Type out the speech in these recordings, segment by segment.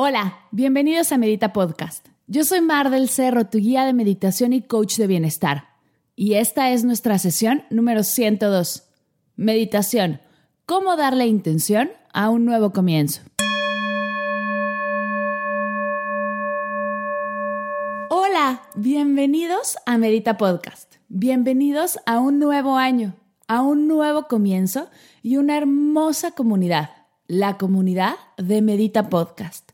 Hola, bienvenidos a Medita Podcast. Yo soy Mar del Cerro, tu guía de meditación y coach de bienestar. Y esta es nuestra sesión número 102. Meditación. ¿Cómo darle intención a un nuevo comienzo? Hola, bienvenidos a Medita Podcast. Bienvenidos a un nuevo año, a un nuevo comienzo y una hermosa comunidad, la comunidad de Medita Podcast.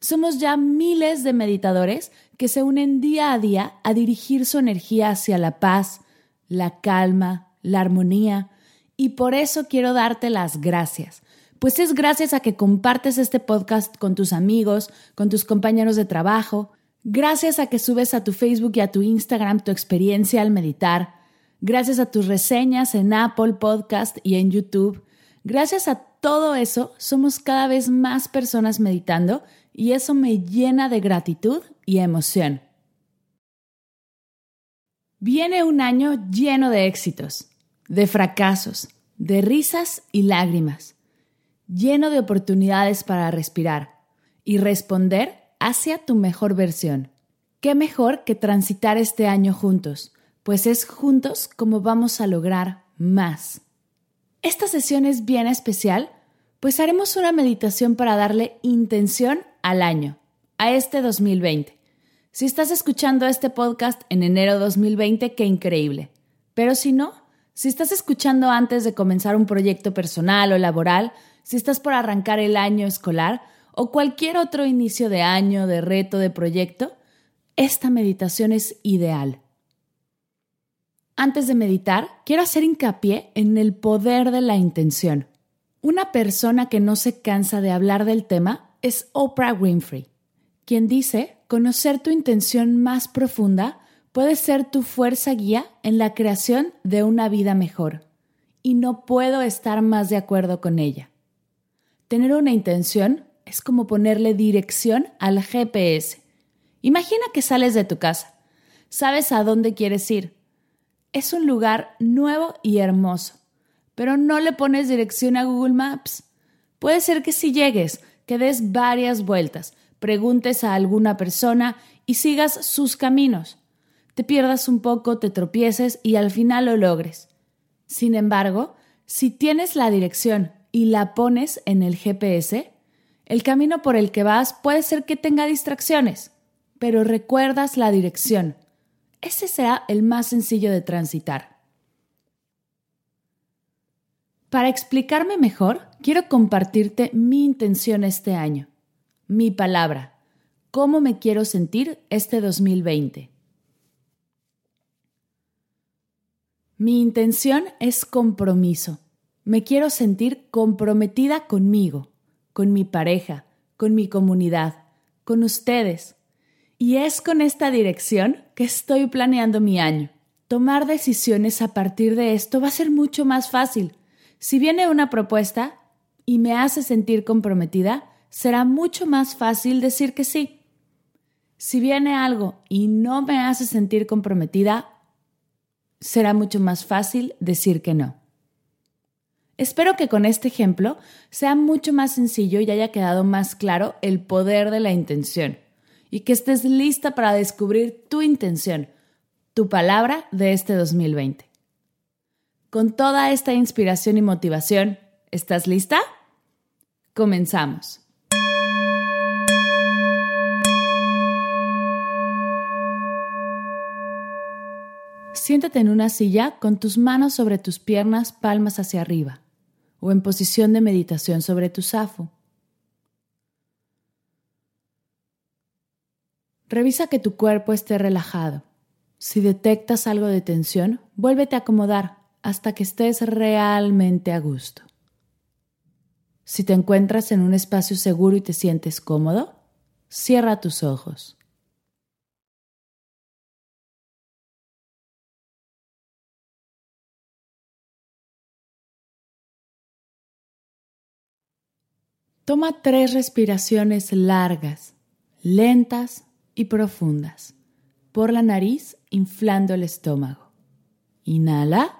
Somos ya miles de meditadores que se unen día a día a dirigir su energía hacia la paz, la calma, la armonía, y por eso quiero darte las gracias. Pues es gracias a que compartes este podcast con tus amigos, con tus compañeros de trabajo, gracias a que subes a tu Facebook y a tu Instagram tu experiencia al meditar, gracias a tus reseñas en Apple Podcast y en YouTube, gracias a todo eso somos cada vez más personas meditando y eso me llena de gratitud y emoción. Viene un año lleno de éxitos, de fracasos, de risas y lágrimas, lleno de oportunidades para respirar y responder hacia tu mejor versión. ¿Qué mejor que transitar este año juntos? Pues es juntos como vamos a lograr más. Esta sesión es bien especial, pues haremos una meditación para darle intención al año, a este 2020. Si estás escuchando este podcast en enero 2020, qué increíble. Pero si no, si estás escuchando antes de comenzar un proyecto personal o laboral, si estás por arrancar el año escolar o cualquier otro inicio de año, de reto, de proyecto, esta meditación es ideal. Antes de meditar, quiero hacer hincapié en el poder de la intención. Una persona que no se cansa de hablar del tema es Oprah Winfrey, quien dice, conocer tu intención más profunda puede ser tu fuerza guía en la creación de una vida mejor. Y no puedo estar más de acuerdo con ella. Tener una intención es como ponerle dirección al GPS. Imagina que sales de tu casa. Sabes a dónde quieres ir. Es un lugar nuevo y hermoso, pero no le pones dirección a Google Maps. Puede ser que si llegues, que des varias vueltas, preguntes a alguna persona y sigas sus caminos. Te pierdas un poco, te tropieces y al final lo logres. Sin embargo, si tienes la dirección y la pones en el GPS, el camino por el que vas puede ser que tenga distracciones, pero recuerdas la dirección. Ese será el más sencillo de transitar. Para explicarme mejor, quiero compartirte mi intención este año, mi palabra, cómo me quiero sentir este 2020. Mi intención es compromiso. Me quiero sentir comprometida conmigo, con mi pareja, con mi comunidad, con ustedes. Y es con esta dirección que estoy planeando mi año. Tomar decisiones a partir de esto va a ser mucho más fácil si viene una propuesta y me hace sentir comprometida, será mucho más fácil decir que sí. Si viene algo y no me hace sentir comprometida, será mucho más fácil decir que no. Espero que con este ejemplo sea mucho más sencillo y haya quedado más claro el poder de la intención y que estés lista para descubrir tu intención, tu palabra de este 2020 con toda esta inspiración y motivación. ¿Estás lista? Comenzamos. Siéntate en una silla con tus manos sobre tus piernas, palmas hacia arriba, o en posición de meditación sobre tu zafo. Revisa que tu cuerpo esté relajado. Si detectas algo de tensión, vuélvete a acomodar hasta que estés realmente a gusto. Si te encuentras en un espacio seguro y te sientes cómodo, cierra tus ojos. Toma tres respiraciones largas, lentas y profundas por la nariz, inflando el estómago. Inhala.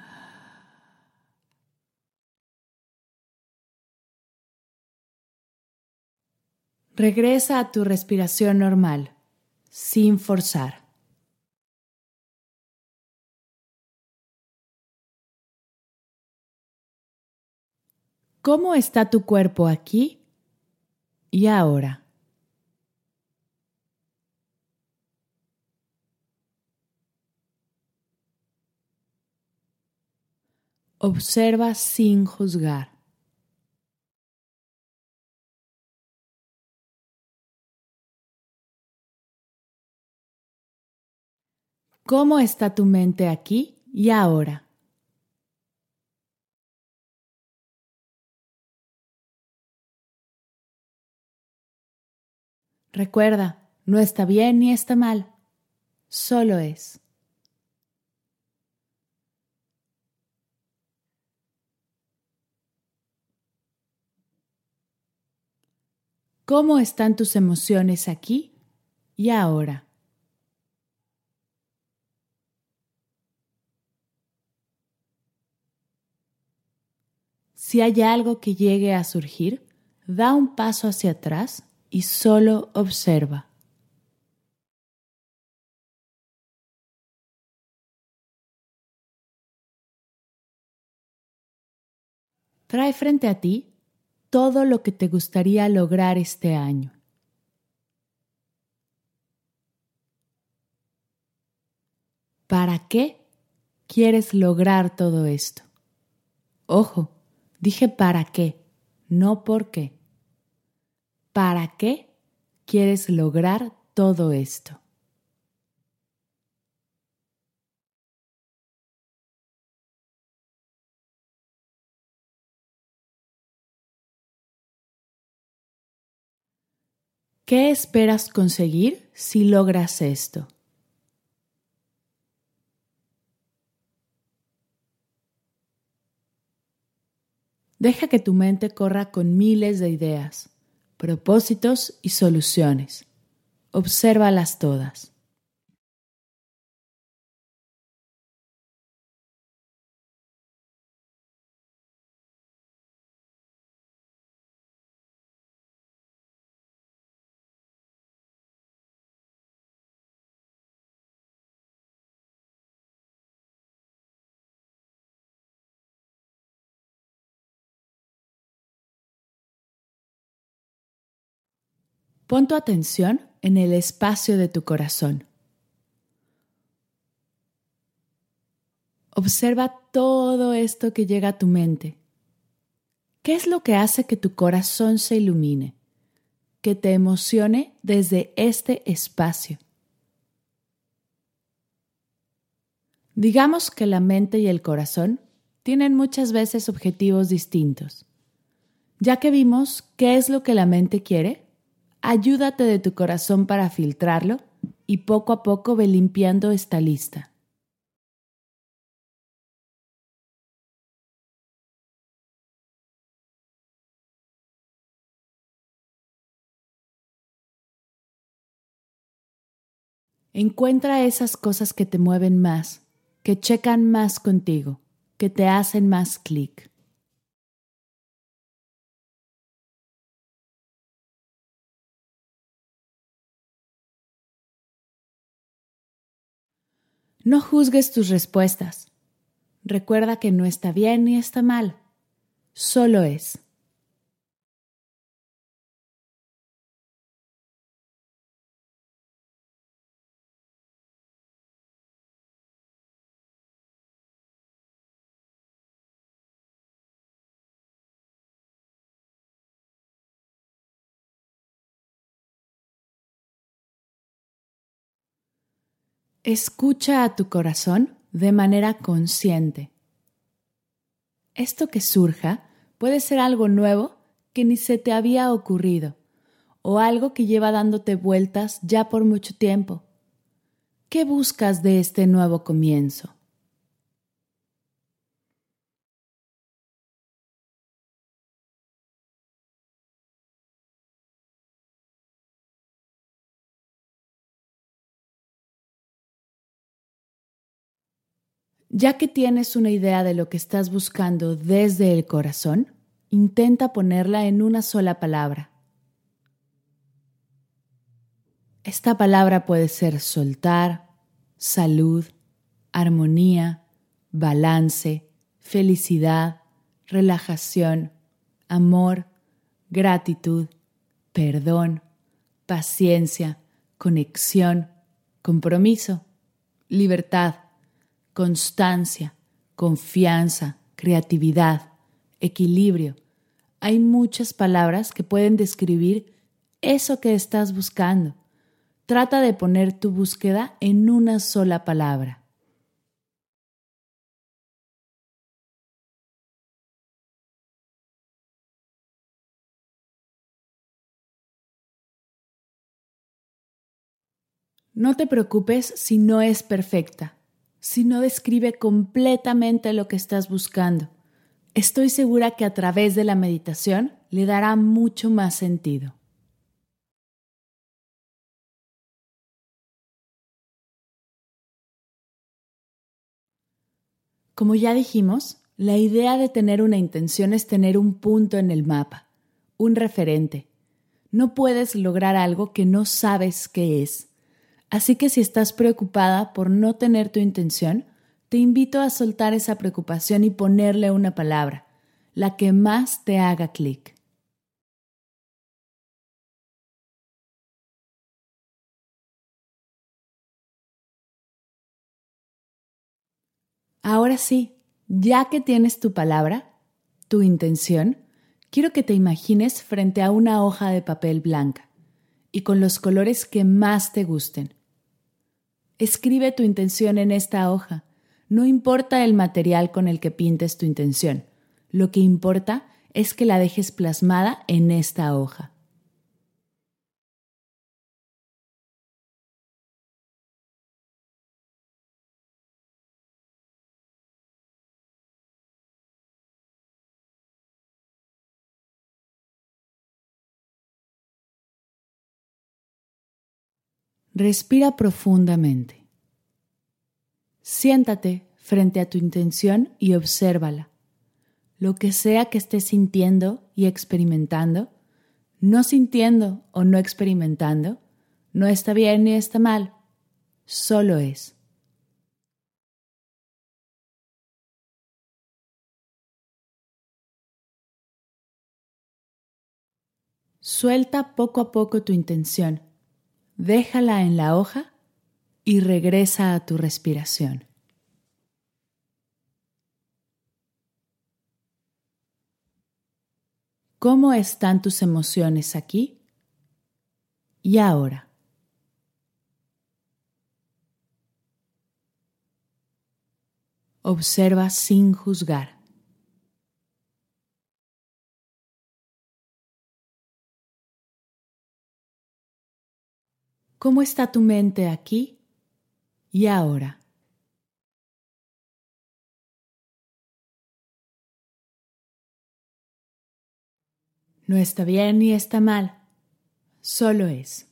Regresa a tu respiración normal, sin forzar. ¿Cómo está tu cuerpo aquí y ahora? Observa sin juzgar. ¿Cómo está tu mente aquí y ahora? Recuerda, no está bien ni está mal, solo es. ¿Cómo están tus emociones aquí y ahora? Si hay algo que llegue a surgir, da un paso hacia atrás y solo observa. Trae frente a ti todo lo que te gustaría lograr este año. ¿Para qué quieres lograr todo esto? Ojo, dije para qué, no por qué. ¿Para qué quieres lograr todo esto? ¿Qué esperas conseguir si logras esto? Deja que tu mente corra con miles de ideas, propósitos y soluciones. Obsérvalas todas. Pon tu atención en el espacio de tu corazón. Observa todo esto que llega a tu mente. ¿Qué es lo que hace que tu corazón se ilumine, que te emocione desde este espacio? Digamos que la mente y el corazón tienen muchas veces objetivos distintos. Ya que vimos qué es lo que la mente quiere, ayúdate de tu corazón para filtrarlo y poco a poco ve limpiando esta lista. Encuentra esas cosas que te mueven más, que checan más contigo, que te hacen más clic. No juzgues tus respuestas. Recuerda que no está bien ni está mal, solo es. Escucha a tu corazón de manera consciente. Esto que surja puede ser algo nuevo que ni se te había ocurrido o algo que lleva dándote vueltas ya por mucho tiempo. ¿Qué buscas de este nuevo comienzo? Ya que tienes una idea de lo que estás buscando desde el corazón, intenta ponerla en una sola palabra. Esta palabra puede ser soltar, salud, armonía, balance, felicidad, relajación, amor, gratitud, perdón, paciencia, conexión, compromiso, libertad constancia, confianza, creatividad, equilibrio. Hay muchas palabras que pueden describir eso que estás buscando. Trata de poner tu búsqueda en una sola palabra. No te preocupes si no es perfecta si no describe completamente lo que estás buscando. Estoy segura que a través de la meditación le dará mucho más sentido. Como ya dijimos, la idea de tener una intención es tener un punto en el mapa, un referente. No puedes lograr algo que no sabes qué es. Así que si estás preocupada por no tener tu intención, te invito a soltar esa preocupación y ponerle una palabra, la que más te haga clic. Ahora sí, ya que tienes tu palabra, tu intención, quiero que te imagines frente a una hoja de papel blanca y con los colores que más te gusten. Escribe tu intención en esta hoja. No importa el material con el que pintes tu intención. Lo que importa es que la dejes plasmada en esta hoja. Respira profundamente. Siéntate frente a tu intención y obsérvala. Lo que sea que estés sintiendo y experimentando, no sintiendo o no experimentando, no está bien ni está mal, solo es. Suelta poco a poco tu intención déjala en la hoja y regresa a tu respiración. ¿Cómo están tus emociones aquí y ahora? Observa sin juzgar. ¿Cómo está tu mente aquí y ahora? No está bien ni está mal, solo es.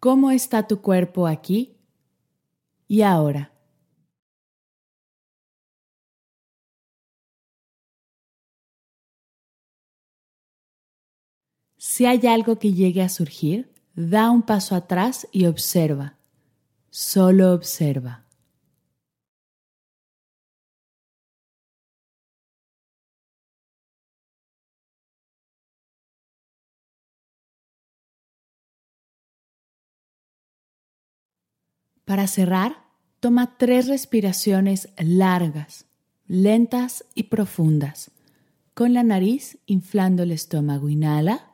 ¿Cómo está tu cuerpo aquí y ahora? Si hay algo que llegue a surgir, da un paso atrás y observa. Solo observa. Para cerrar, toma tres respiraciones largas, lentas y profundas. Con la nariz inflando el estómago, inhala.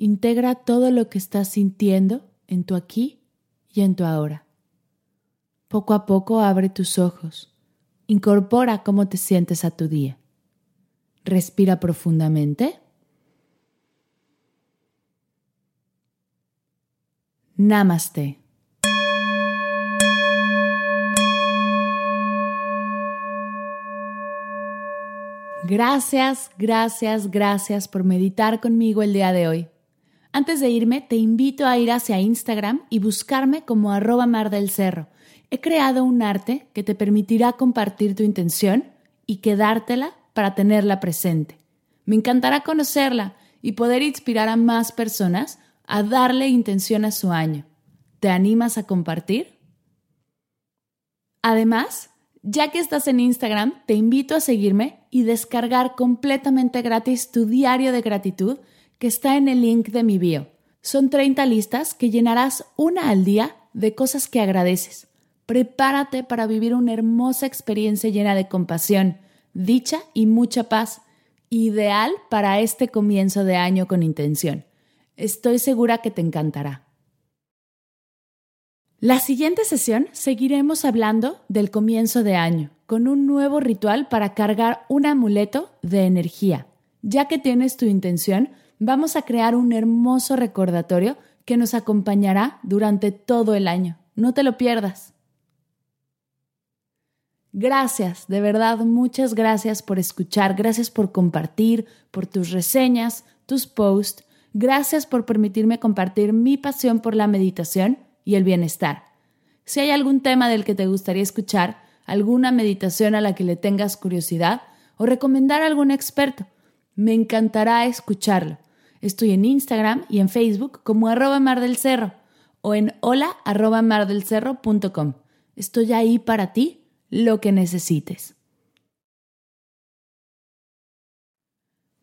Integra todo lo que estás sintiendo en tu aquí y en tu ahora. Poco a poco abre tus ojos. Incorpora cómo te sientes a tu día. Respira profundamente. Namaste. Gracias, gracias, gracias por meditar conmigo el día de hoy. Antes de irme, te invito a ir hacia Instagram y buscarme como arroba mar del cerro. He creado un arte que te permitirá compartir tu intención y quedártela para tenerla presente. Me encantará conocerla y poder inspirar a más personas a darle intención a su año. ¿Te animas a compartir? Además, ya que estás en Instagram, te invito a seguirme y descargar completamente gratis tu diario de gratitud que está en el link de mi bio. Son 30 listas que llenarás una al día de cosas que agradeces. Prepárate para vivir una hermosa experiencia llena de compasión, dicha y mucha paz, ideal para este comienzo de año con intención. Estoy segura que te encantará. La siguiente sesión seguiremos hablando del comienzo de año, con un nuevo ritual para cargar un amuleto de energía. Ya que tienes tu intención, vamos a crear un hermoso recordatorio que nos acompañará durante todo el año. No te lo pierdas. Gracias, de verdad, muchas gracias por escuchar, gracias por compartir, por tus reseñas, tus posts, gracias por permitirme compartir mi pasión por la meditación y el bienestar. Si hay algún tema del que te gustaría escuchar, alguna meditación a la que le tengas curiosidad o recomendar a algún experto, me encantará escucharlo. Estoy en Instagram y en Facebook como arroba mar del cerro o en hola arroba mardelcerro.com. Estoy ahí para ti, lo que necesites.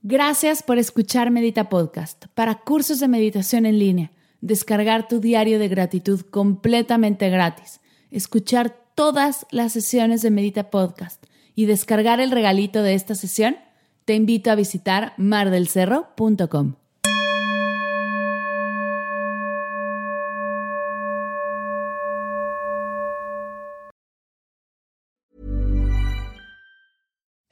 Gracias por escuchar Medita Podcast. Para cursos de meditación en línea, descargar tu diario de gratitud completamente gratis, escuchar todas las sesiones de Medita Podcast y descargar el regalito de esta sesión, te invito a visitar mardelcerro.com.